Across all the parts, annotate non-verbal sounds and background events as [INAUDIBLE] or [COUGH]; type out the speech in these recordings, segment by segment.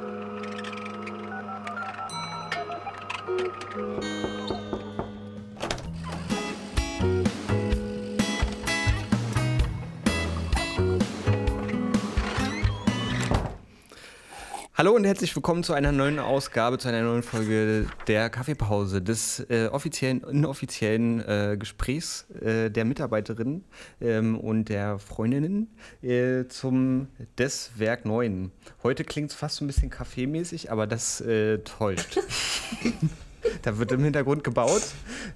Thank you. Hallo und herzlich willkommen zu einer neuen Ausgabe, zu einer neuen Folge der Kaffeepause, des äh, offiziellen, inoffiziellen äh, Gesprächs äh, der Mitarbeiterinnen ähm, und der Freundinnen äh, zum des Werk 9. Heute klingt es fast so ein bisschen kaffeemäßig, aber das äh, täuscht. [LAUGHS] [LAUGHS] Da wird im Hintergrund gebaut.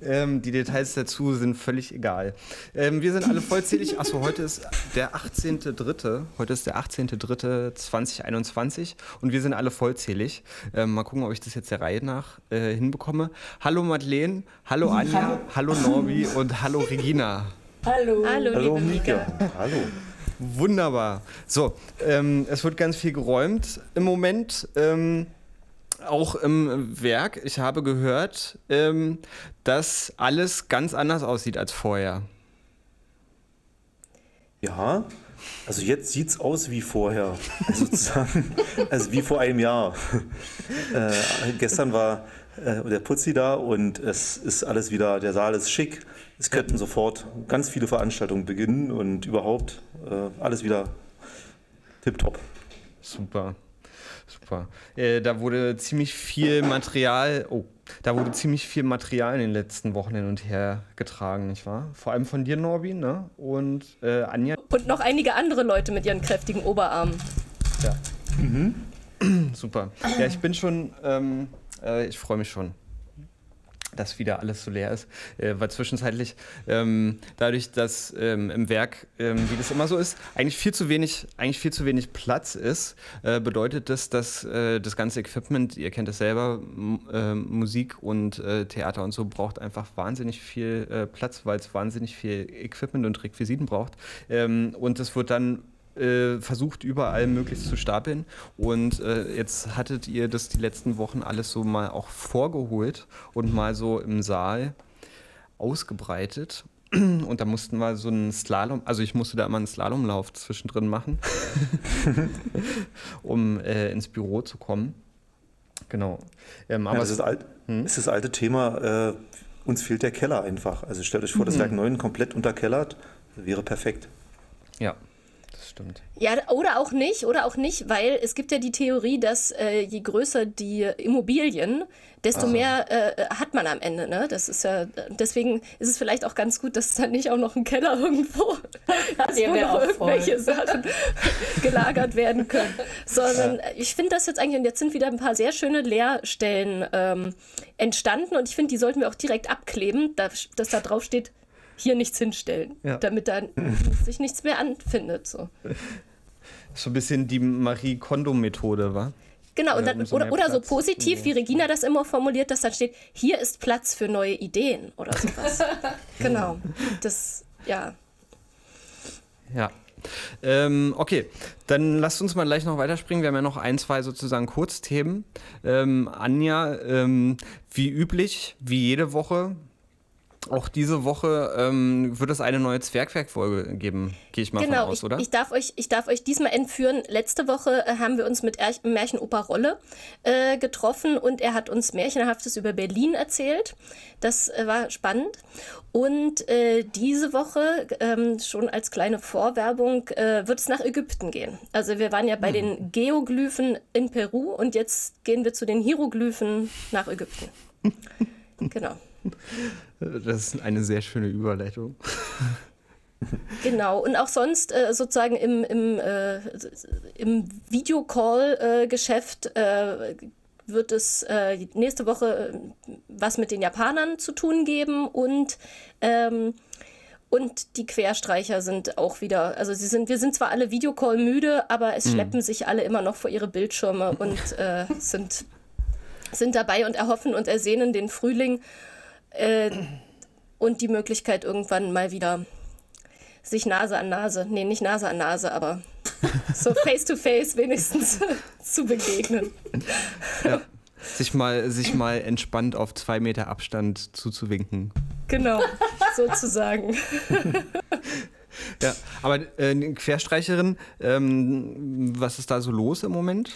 Ähm, die Details dazu sind völlig egal. Ähm, wir sind alle vollzählig. Achso, heute ist der 18.3. Heute ist der 18.3.2021 und wir sind alle vollzählig. Ähm, mal gucken, ob ich das jetzt der Reihe nach äh, hinbekomme. Hallo Madeleine, hallo Anja, hallo, hallo Norbi und hallo Regina. Hallo. Hallo, hallo Mika. Hallo. Wunderbar. So, ähm, es wird ganz viel geräumt im Moment. Ähm, auch im Werk, ich habe gehört, ähm, dass alles ganz anders aussieht als vorher. Ja, also jetzt sieht es aus wie vorher, also [LAUGHS] sozusagen, also wie vor einem Jahr. [LAUGHS] Äh, gestern war äh, der Putzi da und es ist alles wieder, der Saal ist schick. Es könnten sofort ganz viele Veranstaltungen beginnen und überhaupt äh, alles wieder tipptopp. Super. Super. Äh, da wurde ziemlich viel Material, oh, da wurde ziemlich viel Material in den letzten Wochen hin und her getragen, nicht wahr? Vor allem von dir, Norbi, ne? Und äh, Anja. Und noch einige andere Leute mit ihren kräftigen Oberarmen. Ja. Mhm. [CLEARS THROAT] Super. Ja, ich bin schon, ähm, äh, ich freue mich schon dass wieder alles so leer ist, äh, weil zwischenzeitlich ähm, dadurch, dass ähm, im Werk, ähm, wie das immer so ist, eigentlich viel zu wenig, eigentlich viel zu wenig Platz ist, äh, bedeutet das, dass äh, das ganze Equipment, ihr kennt es selber, ähm, Musik und äh, Theater und so braucht einfach wahnsinnig viel äh, Platz, weil es wahnsinnig viel Equipment und Requisiten braucht. Ähm, und es wird dann äh, versucht überall möglichst zu stapeln. Und äh, jetzt hattet ihr das die letzten Wochen alles so mal auch vorgeholt und mal so im Saal ausgebreitet. [CLEARS THROAT] Und da mussten wir so einen Slalom, also ich musste da immer einen Slalomlauf zwischendrin machen, [LAUGHS] um äh, ins Büro zu kommen. Genau. Ähm, aber ja, es, ist alt, hm? ist das alte Thema, äh, uns fehlt der Keller einfach. Also stellt euch vor, das Werk 9 komplett unterkellert, wäre perfekt. Ja, stimmt. Ja, oder auch nicht, oder auch nicht, weil es gibt ja die Theorie, dass äh, je größer die Immobilien, desto Aha. mehr äh, hat man am Ende. Ne? Das ist ja, deswegen ist es vielleicht auch ganz gut, dass dann nicht auch noch ein Keller irgendwo [LAUGHS] hast, wo noch irgendwelche voll. Sachen [LAUGHS] gelagert werden können. Sondern ja. ich finde das jetzt eigentlich, und jetzt sind wieder ein paar sehr schöne Leerstellen ähm, entstanden und ich finde, die sollten wir auch direkt abkleben, dass, dass da drauf steht, hier nichts hinstellen, ja. damit dann [LAUGHS] sich nichts mehr anfindet. So. so ein bisschen die Marie Kondo-Methode, war? Genau, und dann, oder, oder so positiv, wie Regina das immer formuliert, dass dann steht, hier ist Platz für neue Ideen oder sowas. [LAUGHS] genau. [LAUGHS] Das, ja. Ja. Ähm, okay, dann lasst uns mal gleich noch weiterspringen. Wir haben ja noch ein, zwei sozusagen Kurzthemen. Ähm, Anja, ähm, wie üblich, wie jede Woche, auch diese Woche ähm, wird es eine neue Zwergwerk-Folge geben, gehe ich mal genau, von aus, oder? Ich, ich, darf euch, ich darf euch diesmal entführen. Letzte Woche äh, haben wir uns mit er Märchenoper Rolle äh, getroffen und er hat uns Märchenhaftes über Berlin erzählt. Das äh, war spannend. Und äh, diese Woche, ähm, schon als kleine Vorwerbung, äh, wird es nach Ägypten gehen. Also wir waren ja bei hm. den Geoglyphen in Peru und jetzt gehen wir zu den Hieroglyphen nach Ägypten. [LAUGHS] genau. Das ist eine sehr schöne Überleitung. Genau, und auch sonst äh, sozusagen im, im, äh, im Videocall-Geschäft äh, wird es äh, nächste Woche äh, was mit den Japanern zu tun geben und ähm, und die Querstreicher sind auch wieder, also sie sind, wir sind zwar alle Videocall müde, aber es mhm. schleppen sich alle immer noch vor ihre Bildschirme und äh, sind, sind dabei und erhoffen und ersehnen den Frühling äh, und die Möglichkeit irgendwann mal wieder sich Nase an Nase, nee, nicht Nase an Nase, aber [LAUGHS] so face to face wenigstens [LAUGHS] zu begegnen. Ja. Sich mal, sich mal entspannt auf zwei Meter Abstand zuzuwinken. Genau, sozusagen. [LAUGHS] Ja, aber äh, Querstreicherin, ähm, was ist da so los im Moment?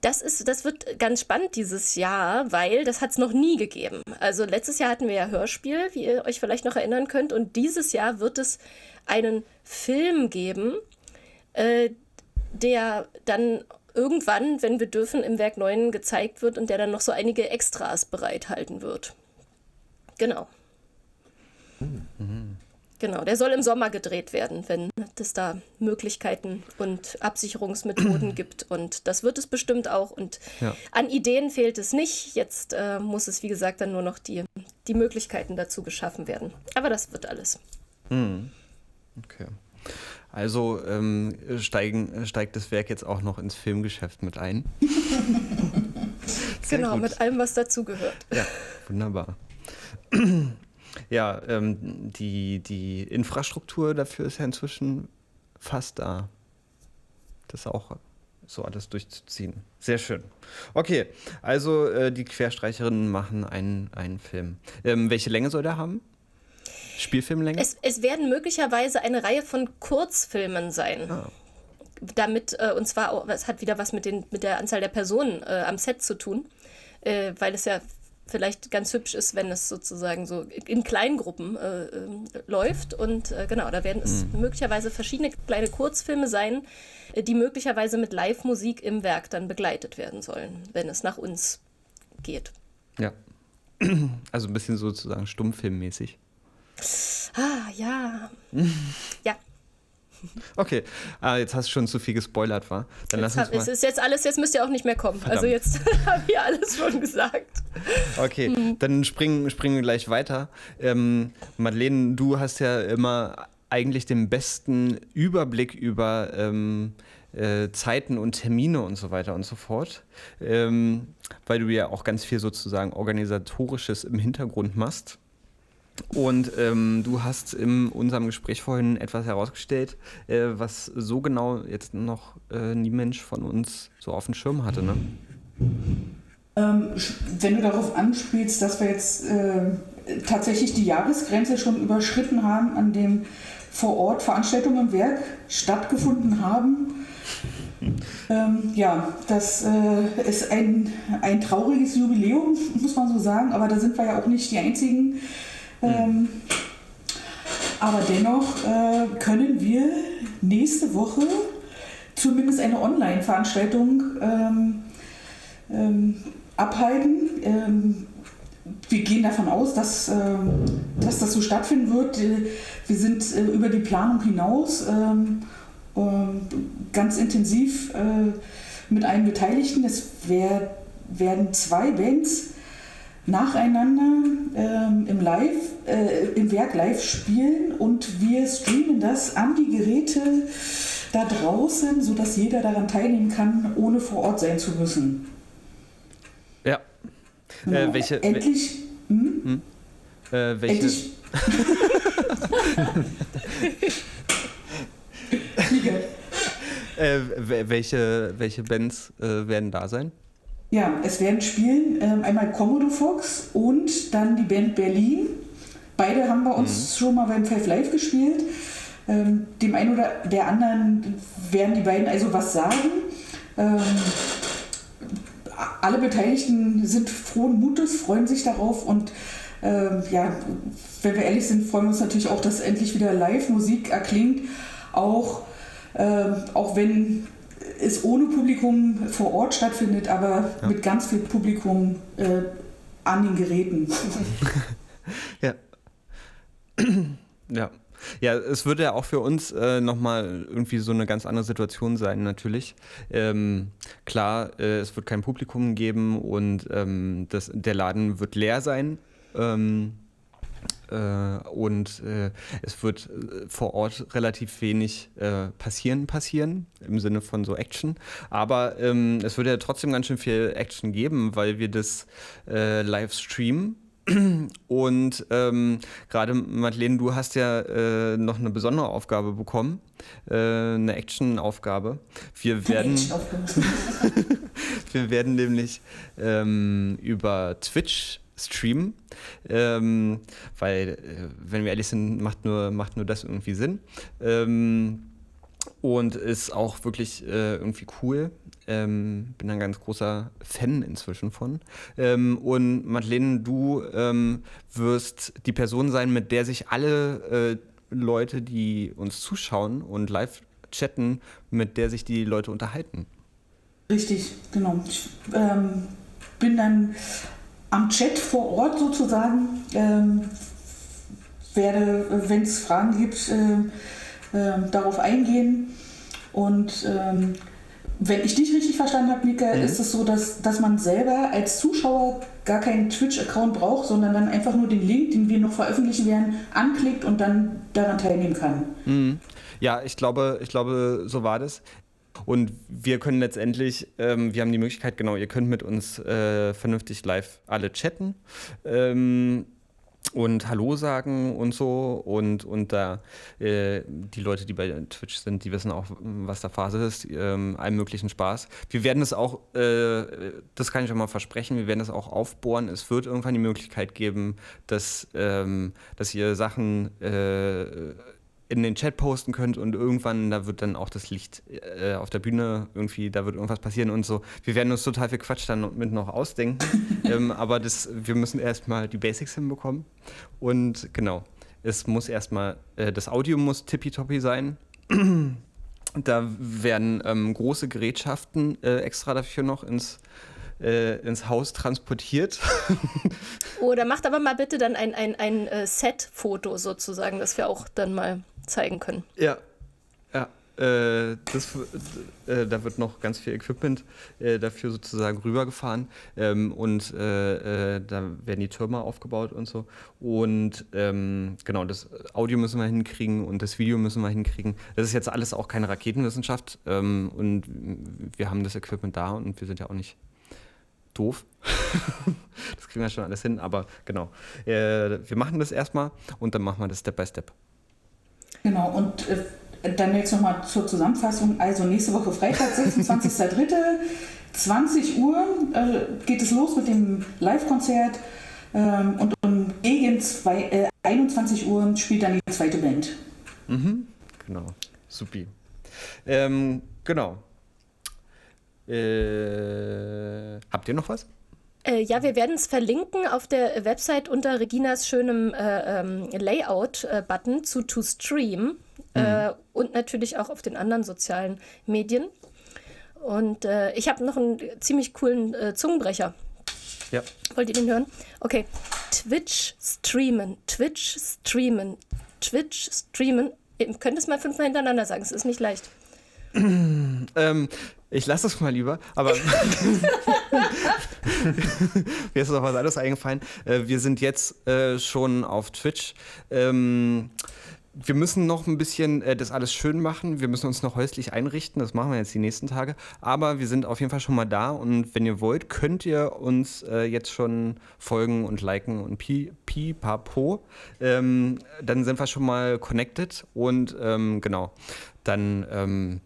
Das, ist, das wird ganz spannend dieses Jahr, weil das hat es noch nie gegeben. Also letztes Jahr hatten wir ja Hörspiel, wie ihr euch vielleicht noch erinnern könnt. Und dieses Jahr wird es einen Film geben, äh, der dann irgendwann, wenn wir dürfen, im Werk 9 gezeigt wird und der dann noch so einige Extras bereithalten wird. Genau. Mhm. Genau, der soll im Sommer gedreht werden, wenn es da Möglichkeiten und Absicherungsmethoden [CLEARS THROAT] gibt. Und das wird es bestimmt auch. Und ja. an Ideen fehlt es nicht. Jetzt äh, muss es, wie gesagt, dann nur noch die, die Möglichkeiten dazu geschaffen werden. Aber das wird alles. Mhm. Okay. Also ähm, steigen, steigt das Werk jetzt auch noch ins Filmgeschäft mit ein. [LAUGHS] genau, gut. mit allem, was dazugehört. Ja, wunderbar. [CLEARS THROAT] Ja, ähm, die, die Infrastruktur dafür ist ja inzwischen fast da. Das auch so alles durchzuziehen. Sehr schön. Okay, also äh, die Querstreicherinnen machen einen, einen Film. Ähm, welche Länge soll der haben? Spielfilmlänge? Es, es werden möglicherweise eine Reihe von Kurzfilmen sein. Ah. Damit, äh, und zwar, es hat wieder was mit, den, mit der Anzahl der Personen äh, am Set zu tun, äh, weil es ja vielleicht ganz hübsch ist, wenn es sozusagen so in Kleingruppen äh, äh, läuft. Und äh, genau, da werden es mhm. möglicherweise verschiedene kleine Kurzfilme sein, äh, die möglicherweise mit Live-Musik im Werk dann begleitet werden sollen, wenn es nach uns geht. Ja. [CLEARS THROAT] Also ein bisschen sozusagen stummfilmmäßig. Ah, ja. [LAUGHS] ja. [LAUGHS] Okay, ah, jetzt hast du schon zu viel gespoilert, war. Dann jetzt lass uns mal. Es ist jetzt alles, jetzt müsst ihr auch nicht mehr kommen. Also Verdammt. Also jetzt [LAUGHS] habe ich alles schon gesagt. Okay, mhm. dann springen, springen wir gleich weiter. Ähm, Madeleine, du hast ja immer eigentlich den besten Überblick über ähm, äh, Zeiten und Termine und so weiter und so fort, ähm, weil du ja auch ganz viel sozusagen organisatorisches im Hintergrund machst. Und ähm, du hast in unserem Gespräch vorhin etwas herausgestellt, äh, was so genau jetzt noch äh, nie Mensch von uns so auf dem Schirm hatte. Ne? Ähm, wenn du darauf anspielst, dass wir jetzt äh, tatsächlich die Jahresgrenze schon überschritten haben, an dem vor Ort Veranstaltungen im Werk stattgefunden haben. Ähm, ja, das äh, ist ein, ein trauriges Jubiläum, muss man so sagen, aber da sind wir ja auch nicht die Einzigen. Ähm, aber dennoch äh, können wir nächste Woche zumindest eine Online-Veranstaltung ähm, ähm, abhalten. Ähm, wir gehen davon aus, dass, äh, dass das so stattfinden wird. Äh, wir sind äh, über die Planung hinaus ähm, ähm, ganz intensiv äh, mit allen Beteiligten. Es wär, werden zwei Bands nacheinander ähm, im Live, äh, im Werk live spielen und wir streamen das an die Geräte da draußen, sodass jeder daran teilnehmen kann, ohne vor Ort sein zu müssen. Ja. Genau. Äh, welche, endlich. Hm? Hm? Äh, welche? Endlich. [LAUGHS] äh, welche, welche Bands äh, werden da sein? Ja, es werden spielen ähm, einmal Komodo Fox und dann die Band Berlin. Beide haben bei uns mhm. schon mal beim Five Live gespielt. Ähm, dem einen oder der anderen werden die beiden also was sagen. Ähm, alle Beteiligten sind frohen Mutes, freuen sich darauf und ähm, ja, wenn wir ehrlich sind, freuen wir uns natürlich auch, dass endlich wieder Live-Musik erklingt. Auch, äh, auch wenn es ohne Publikum vor Ort stattfindet, aber ja. mit ganz viel Publikum äh, an den Geräten. [LAUGHS] ja. ja. Ja, es würde ja auch für uns äh, nochmal irgendwie so eine ganz andere Situation sein, natürlich. Ähm, klar, äh, es wird kein Publikum geben und ähm, das, der Laden wird leer sein. Ähm, äh, und äh, es wird äh, vor Ort relativ wenig äh, passieren, passieren, im Sinne von so Action. Aber ähm, es wird ja trotzdem ganz schön viel Action geben, weil wir das äh, live streamen. [CLEARS THROAT] Und ähm, gerade Madeleine, du hast ja äh, noch eine besondere Aufgabe bekommen, äh, eine Action-Aufgabe. Wir werden, [LAUGHS] wir werden nämlich ähm, über Twitch streamen, ähm, weil, äh, wenn wir ehrlich sind, macht nur, macht nur das irgendwie Sinn. Ähm, und ist auch wirklich äh, irgendwie cool. Ähm, bin ein ganz großer Fan inzwischen von. Ähm, und Madeleine, du ähm, wirst die Person sein, mit der sich alle äh, Leute, die uns zuschauen und live chatten, mit der sich die Leute unterhalten. Richtig, genau. Ich ähm, bin dann am Chat vor Ort sozusagen, ähm, werde, wenn es Fragen gibt, äh, äh, darauf eingehen. Und ähm, wenn ich dich richtig verstanden habe, Mika, mhm. ist es so, dass, dass man selber als Zuschauer gar keinen Twitch-Account braucht, sondern dann einfach nur den Link, den wir noch veröffentlichen werden, anklickt und dann daran teilnehmen kann. Mhm. Ja, ich glaube, ich glaube, so war das. Und wir können letztendlich, ähm, wir haben die Möglichkeit, genau, ihr könnt mit uns äh, vernünftig live alle chatten. Ähm, und Hallo sagen und so. Und, und da äh, die Leute, die bei Twitch sind, die wissen auch, was da Phase ist, ähm, allen möglichen Spaß. Wir werden es auch, äh, das kann ich schon mal versprechen, wir werden es auch aufbohren. Es wird irgendwann die Möglichkeit geben, dass, ähm, dass ihr Sachen äh, in den Chat posten könnt und irgendwann, da wird dann auch das Licht äh, auf der Bühne irgendwie, da wird irgendwas passieren und so. Wir werden uns total viel Quatsch dann mit noch ausdenken, [LAUGHS] ähm, aber das, wir müssen erstmal die Basics hinbekommen und genau, es muss erstmal, äh, das Audio muss tippitoppi sein. [CLEARS THROAT] da werden ähm, große Gerätschaften äh, extra dafür noch ins äh, ins Haus transportiert. [LAUGHS] Oder macht aber mal bitte dann ein, ein, ein äh, Set-Foto sozusagen, das wir auch dann mal zeigen können. Ja, ja. Äh, das, äh, da wird noch ganz viel Equipment äh, dafür sozusagen rübergefahren ähm, und äh, äh, da werden die Türme aufgebaut und so. Und ähm, genau, das Audio müssen wir hinkriegen und das Video müssen wir hinkriegen. Das ist jetzt alles auch keine Raketenwissenschaft ähm, und wir haben das Equipment da und wir sind ja auch nicht doof. [LAUGHS] das kriegen wir schon alles hin, aber genau. Äh, wir machen das erstmal und dann machen wir das Step by Step. Genau, und äh, dann jetzt nochmal zur Zusammenfassung. Also nächste Woche Freitag, 26.03. 20 Uhr äh, geht es los mit dem Live-Konzert ähm, und um gegen zwei, äh, 21 Uhr spielt dann die zweite Band. Mhm, genau, supi. Ähm, genau. Äh, habt ihr noch was? Äh, ja, wir werden es verlinken auf der Website unter Reginas schönem äh, ähm, Layout-Button zu To Stream äh, mhm. und natürlich auch auf den anderen sozialen Medien. Und äh, ich habe noch einen ziemlich coolen äh, Zungenbrecher. Ja. Wollt ihr den hören? Okay. Twitch streamen, Twitch streamen, Twitch streamen. Ihr könnt es mal fünfmal hintereinander sagen, es ist nicht leicht. [CLEARS THROAT] ähm, ich lasse es mal lieber, aber [LAUGHS] [LAUGHS] mir ist noch was anderes eingefallen. Äh, wir sind jetzt äh, schon auf Twitch. Ähm, wir müssen noch ein bisschen äh, das alles schön machen. Wir müssen uns noch häuslich einrichten. Das machen wir jetzt die nächsten Tage. Aber wir sind auf jeden Fall schon mal da. Und wenn ihr wollt, könnt ihr uns jetzt schon folgen und liken und pi, pi papo. Ähm, dann sind wir schon mal connected. Und ähm, genau, dann ähm,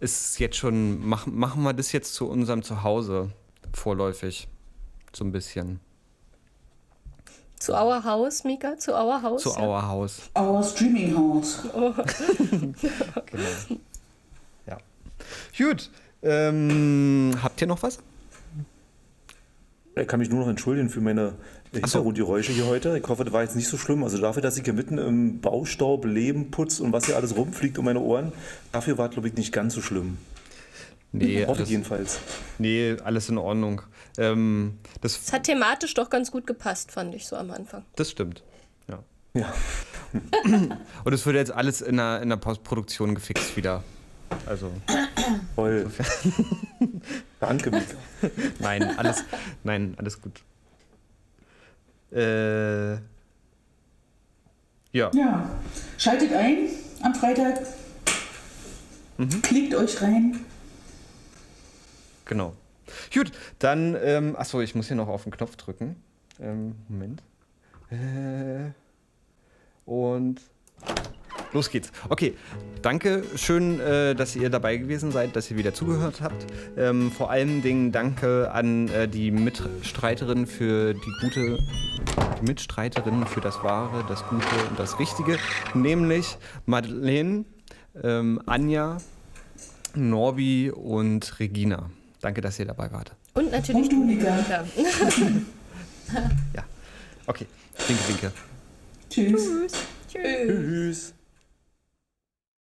ist jetzt schon, mach, machen wir das jetzt zu unserem Zuhause vorläufig. So ein bisschen. Zu Our House, Mika? Zu Our House? Zu ja. Our House. Our Streaming House. [LAUGHS] Oh. [LAUGHS] genau. Ja. Gut. Ähm, habt ihr noch was? Ich kann mich nur noch entschuldigen für meine Hintergrundgeräusche hier heute. Ich hoffe, das war jetzt nicht so schlimm. Also dafür, dass ich hier mitten im Baustaub, Leben, Putz und was hier alles rumfliegt um meine Ohren, dafür war es, glaube ich, nicht ganz so schlimm. Nee, hoffe alles, jedenfalls. Nee, alles in Ordnung. Ähm, das, das hat thematisch doch ganz gut gepasst, fand ich so am Anfang. Das stimmt. Ja. ja. [LAUGHS] und es wird jetzt alles in der, in der Postproduktion gefixt wieder. Also. Toll. [LAUGHS] Danke, Mika. [LAUGHS] nein, alles, nein, alles gut. Äh, ja. Ja. Schaltet ein am Freitag. Mhm. Klickt euch rein. Genau. Gut, dann, ähm, achso, ich muss hier noch auf den Knopf drücken. Ähm, Moment. Äh, und los geht's. Okay, danke. Schön, äh, dass ihr dabei gewesen seid, dass ihr wieder zugehört habt. Ähm, vor allen Dingen danke an äh, die Mitstreiterin für die gute, die Mitstreiterin für das Wahre, das Gute und das Richtige, nämlich Madeleine, ähm, Anja, Norbi und Regina. Danke, dass ihr dabei wart. Und natürlich Und du, Nika. Ja. [LAUGHS] Ja. Okay. Winke, winke. Tschüss. Tschüss. Tschüss.